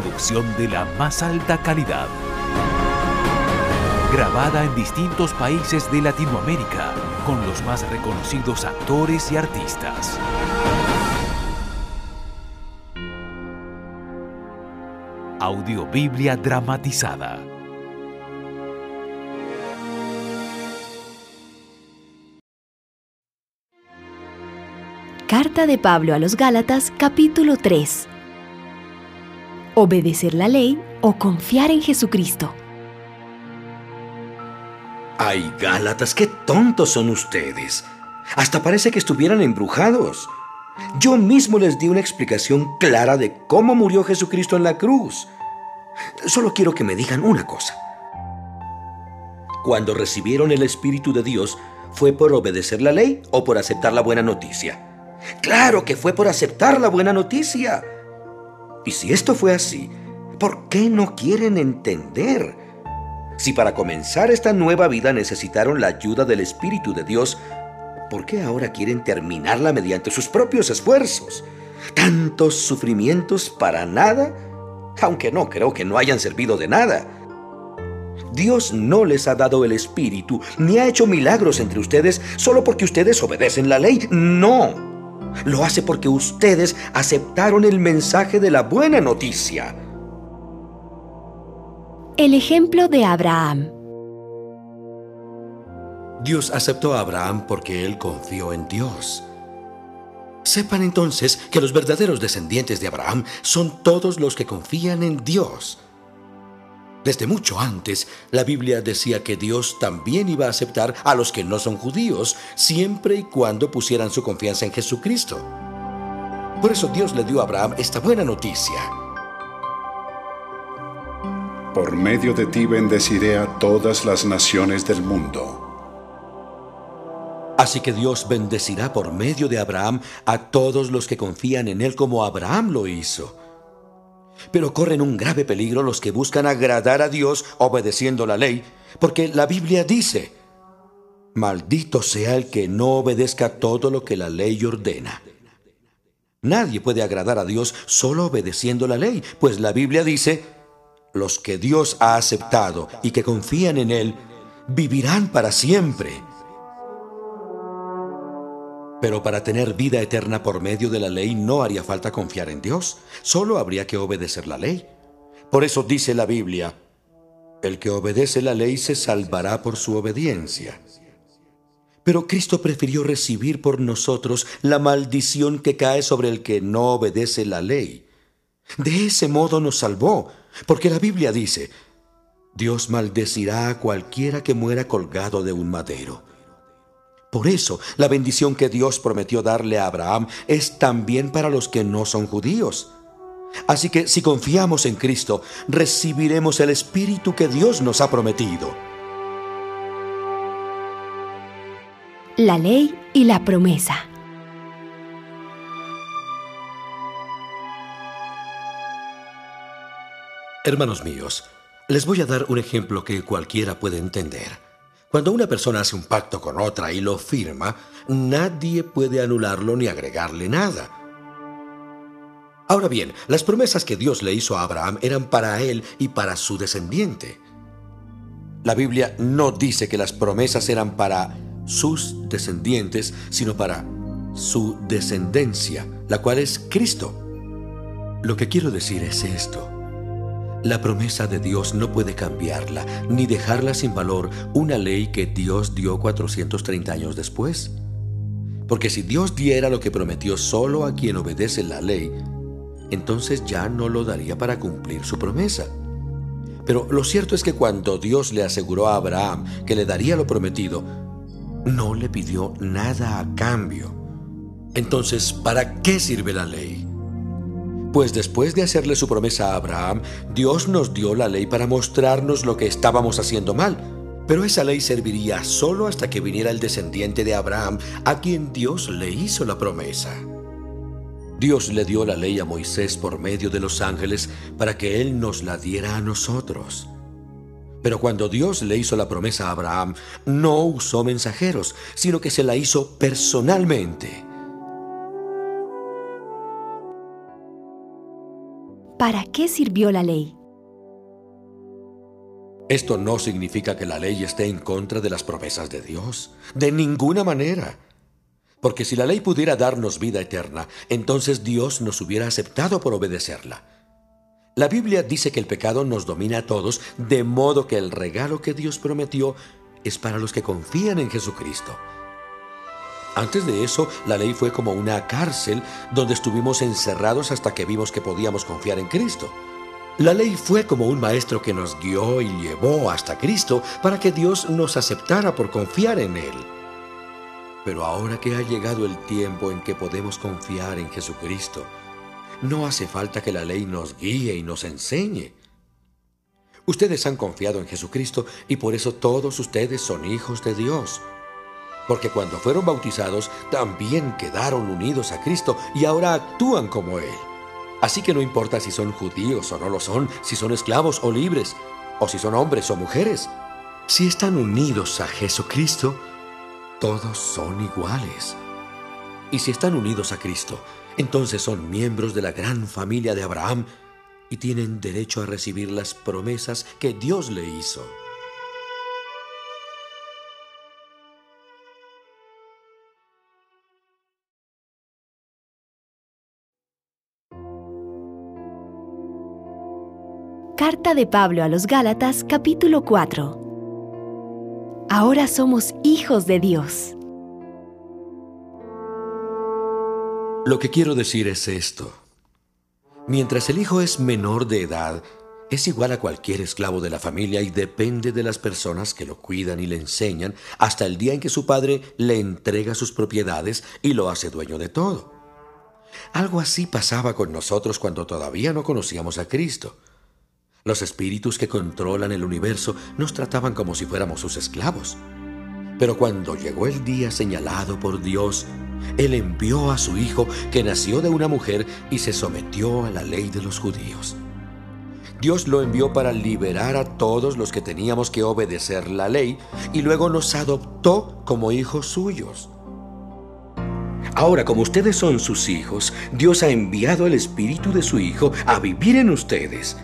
Producción de la más alta calidad. Grabada en distintos países de Latinoamérica con los más reconocidos actores y artistas. Audiobiblia dramatizada. Carta de Pablo a los Gálatas capítulo 3 obedecer la ley o confiar en Jesucristo. Ay, Gálatas, qué tontos son ustedes. Hasta parece que estuvieran embrujados. Yo mismo les di una explicación clara de cómo murió Jesucristo en la cruz. Solo quiero que me digan una cosa. Cuando recibieron el Espíritu de Dios, ¿fue por obedecer la ley o por aceptar la buena noticia? Claro que fue por aceptar la buena noticia. Y si esto fue así, ¿por qué no quieren entender? Si para comenzar esta nueva vida necesitaron la ayuda del Espíritu de Dios, ¿por qué ahora quieren terminarla mediante sus propios esfuerzos? ¿Tantos sufrimientos para nada? Aunque no creo que no hayan servido de nada. Dios no les ha dado el Espíritu, ni ha hecho milagros entre ustedes solo porque ustedes obedecen la ley. No. Lo hace porque ustedes aceptaron el mensaje de la buena noticia. El ejemplo de Abraham. Dios aceptó a Abraham porque él confió en Dios. Sepan entonces que los verdaderos descendientes de Abraham son todos los que confían en Dios. Desde mucho antes, la Biblia decía que Dios también iba a aceptar a los que no son judíos, siempre y cuando pusieran su confianza en Jesucristo. Por eso Dios le dio a Abraham esta buena noticia. Por medio de ti bendeciré a todas las naciones del mundo. Así que Dios bendecirá por medio de Abraham a todos los que confían en Él como Abraham lo hizo. Pero corren un grave peligro los que buscan agradar a Dios obedeciendo la ley, porque la Biblia dice, maldito sea el que no obedezca todo lo que la ley ordena. Nadie puede agradar a Dios solo obedeciendo la ley, pues la Biblia dice, los que Dios ha aceptado y que confían en Él, vivirán para siempre. Pero para tener vida eterna por medio de la ley no haría falta confiar en Dios, solo habría que obedecer la ley. Por eso dice la Biblia, el que obedece la ley se salvará por su obediencia. Pero Cristo prefirió recibir por nosotros la maldición que cae sobre el que no obedece la ley. De ese modo nos salvó, porque la Biblia dice, Dios maldecirá a cualquiera que muera colgado de un madero. Por eso, la bendición que Dios prometió darle a Abraham es también para los que no son judíos. Así que si confiamos en Cristo, recibiremos el Espíritu que Dios nos ha prometido. La ley y la promesa. Hermanos míos, les voy a dar un ejemplo que cualquiera puede entender. Cuando una persona hace un pacto con otra y lo firma, nadie puede anularlo ni agregarle nada. Ahora bien, las promesas que Dios le hizo a Abraham eran para él y para su descendiente. La Biblia no dice que las promesas eran para sus descendientes, sino para su descendencia, la cual es Cristo. Lo que quiero decir es esto. La promesa de Dios no puede cambiarla, ni dejarla sin valor una ley que Dios dio 430 años después. Porque si Dios diera lo que prometió solo a quien obedece la ley, entonces ya no lo daría para cumplir su promesa. Pero lo cierto es que cuando Dios le aseguró a Abraham que le daría lo prometido, no le pidió nada a cambio. Entonces, ¿para qué sirve la ley? Pues después de hacerle su promesa a Abraham, Dios nos dio la ley para mostrarnos lo que estábamos haciendo mal. Pero esa ley serviría solo hasta que viniera el descendiente de Abraham, a quien Dios le hizo la promesa. Dios le dio la ley a Moisés por medio de los ángeles para que Él nos la diera a nosotros. Pero cuando Dios le hizo la promesa a Abraham, no usó mensajeros, sino que se la hizo personalmente. ¿Para qué sirvió la ley? Esto no significa que la ley esté en contra de las promesas de Dios. De ninguna manera. Porque si la ley pudiera darnos vida eterna, entonces Dios nos hubiera aceptado por obedecerla. La Biblia dice que el pecado nos domina a todos, de modo que el regalo que Dios prometió es para los que confían en Jesucristo. Antes de eso, la ley fue como una cárcel donde estuvimos encerrados hasta que vimos que podíamos confiar en Cristo. La ley fue como un maestro que nos guió y llevó hasta Cristo para que Dios nos aceptara por confiar en Él. Pero ahora que ha llegado el tiempo en que podemos confiar en Jesucristo, no hace falta que la ley nos guíe y nos enseñe. Ustedes han confiado en Jesucristo y por eso todos ustedes son hijos de Dios. Porque cuando fueron bautizados también quedaron unidos a Cristo y ahora actúan como Él. Así que no importa si son judíos o no lo son, si son esclavos o libres, o si son hombres o mujeres. Si están unidos a Jesucristo, todos son iguales. Y si están unidos a Cristo, entonces son miembros de la gran familia de Abraham y tienen derecho a recibir las promesas que Dios le hizo. Carta de Pablo a los Gálatas capítulo 4 Ahora somos hijos de Dios. Lo que quiero decir es esto. Mientras el hijo es menor de edad, es igual a cualquier esclavo de la familia y depende de las personas que lo cuidan y le enseñan hasta el día en que su padre le entrega sus propiedades y lo hace dueño de todo. Algo así pasaba con nosotros cuando todavía no conocíamos a Cristo. Los espíritus que controlan el universo nos trataban como si fuéramos sus esclavos. Pero cuando llegó el día señalado por Dios, Él envió a su Hijo que nació de una mujer y se sometió a la ley de los judíos. Dios lo envió para liberar a todos los que teníamos que obedecer la ley y luego nos adoptó como hijos suyos. Ahora, como ustedes son sus hijos, Dios ha enviado el Espíritu de su Hijo a vivir en ustedes.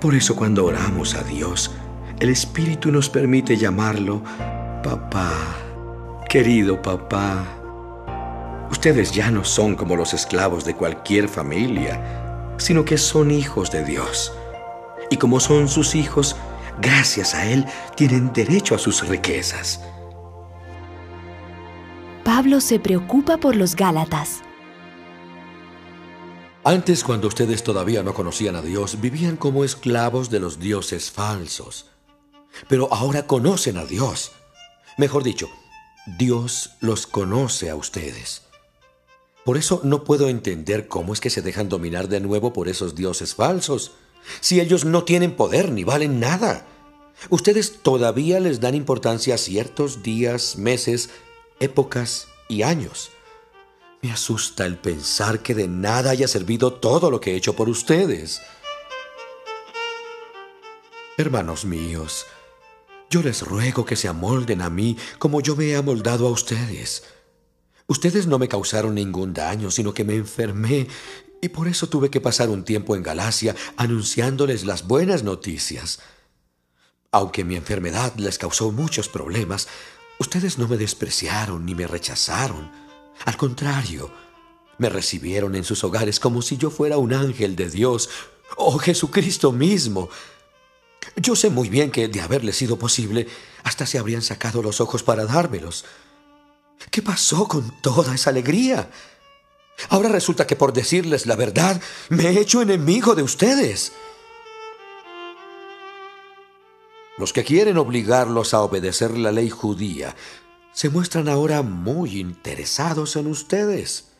Por eso cuando oramos a Dios, el Espíritu nos permite llamarlo papá, querido papá. Ustedes ya no son como los esclavos de cualquier familia, sino que son hijos de Dios. Y como son sus hijos, gracias a Él tienen derecho a sus riquezas. Pablo se preocupa por los Gálatas. Antes, cuando ustedes todavía no conocían a Dios, vivían como esclavos de los dioses falsos. Pero ahora conocen a Dios. Mejor dicho, Dios los conoce a ustedes. Por eso no puedo entender cómo es que se dejan dominar de nuevo por esos dioses falsos, si ellos no tienen poder ni valen nada. Ustedes todavía les dan importancia a ciertos días, meses, épocas y años. Me asusta el pensar que de nada haya servido todo lo que he hecho por ustedes. Hermanos míos, yo les ruego que se amolden a mí como yo me he amoldado a ustedes. Ustedes no me causaron ningún daño, sino que me enfermé y por eso tuve que pasar un tiempo en Galacia anunciándoles las buenas noticias. Aunque mi enfermedad les causó muchos problemas, ustedes no me despreciaron ni me rechazaron. Al contrario, me recibieron en sus hogares como si yo fuera un ángel de Dios, o Jesucristo mismo. Yo sé muy bien que de haberle sido posible, hasta se habrían sacado los ojos para dármelos. ¿Qué pasó con toda esa alegría? Ahora resulta que por decirles la verdad me he hecho enemigo de ustedes. Los que quieren obligarlos a obedecer la ley judía se muestran ahora muy interesados en ustedes.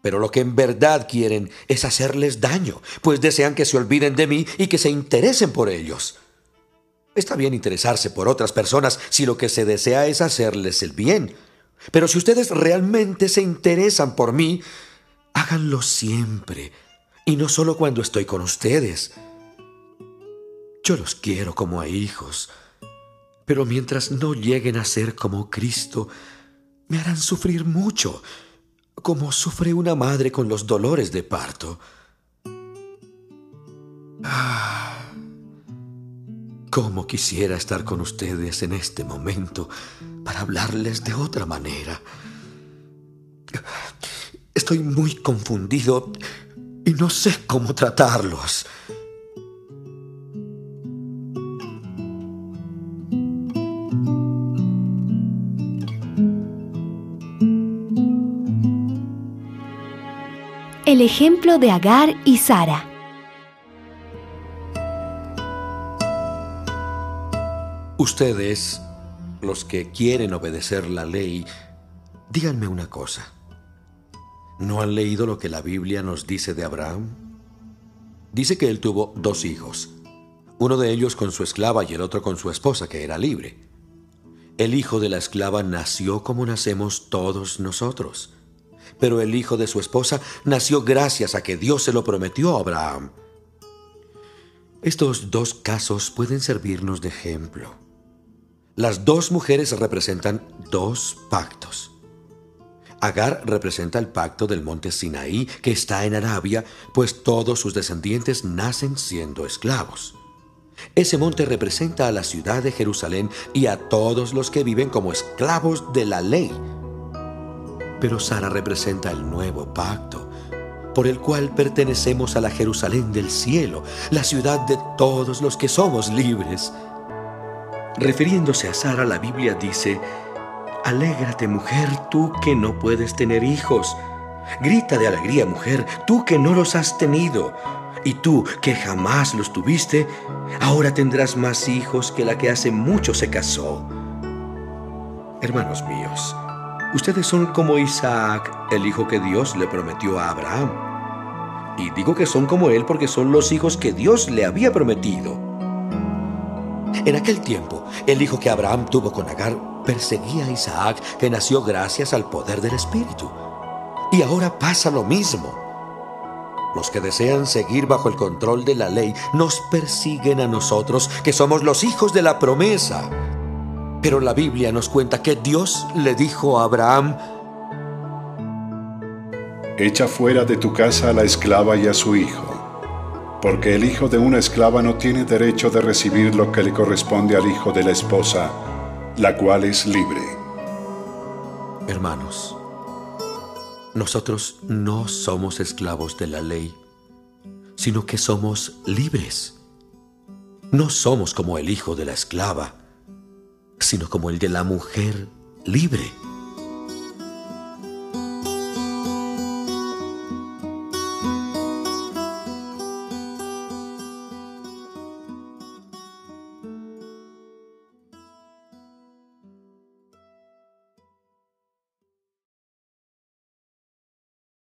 Pero lo que en verdad quieren es hacerles daño, pues desean que se olviden de mí y que se interesen por ellos. Está bien interesarse por otras personas si lo que se desea es hacerles el bien. Pero si ustedes realmente se interesan por mí, háganlo siempre, y no solo cuando estoy con ustedes. Yo los quiero como a hijos, pero mientras no lleguen a ser como Cristo, me harán sufrir mucho, como sufre una madre con los dolores de parto. Ah, cómo quisiera estar con ustedes en este momento para hablarles de otra manera. Estoy muy confundido y no sé cómo tratarlos. El ejemplo de Agar y Sara. Ustedes, los que quieren obedecer la ley, díganme una cosa. ¿No han leído lo que la Biblia nos dice de Abraham? Dice que él tuvo dos hijos, uno de ellos con su esclava y el otro con su esposa, que era libre. El hijo de la esclava nació como nacemos todos nosotros pero el hijo de su esposa nació gracias a que Dios se lo prometió a Abraham. Estos dos casos pueden servirnos de ejemplo. Las dos mujeres representan dos pactos. Agar representa el pacto del monte Sinaí que está en Arabia, pues todos sus descendientes nacen siendo esclavos. Ese monte representa a la ciudad de Jerusalén y a todos los que viven como esclavos de la ley, pero Sara representa el nuevo pacto, por el cual pertenecemos a la Jerusalén del cielo, la ciudad de todos los que somos libres. Refiriéndose a Sara, la Biblia dice, Alégrate mujer, tú que no puedes tener hijos. Grita de alegría mujer, tú que no los has tenido. Y tú que jamás los tuviste, ahora tendrás más hijos que la que hace mucho se casó. Hermanos míos, Ustedes son como Isaac, el hijo que Dios le prometió a Abraham. Y digo que son como él porque son los hijos que Dios le había prometido. En aquel tiempo, el hijo que Abraham tuvo con Agar perseguía a Isaac, que nació gracias al poder del Espíritu. Y ahora pasa lo mismo. Los que desean seguir bajo el control de la ley nos persiguen a nosotros, que somos los hijos de la promesa. Pero la Biblia nos cuenta que Dios le dijo a Abraham, Echa fuera de tu casa a la esclava y a su hijo, porque el hijo de una esclava no tiene derecho de recibir lo que le corresponde al hijo de la esposa, la cual es libre. Hermanos, nosotros no somos esclavos de la ley, sino que somos libres. No somos como el hijo de la esclava sino como el de la mujer libre.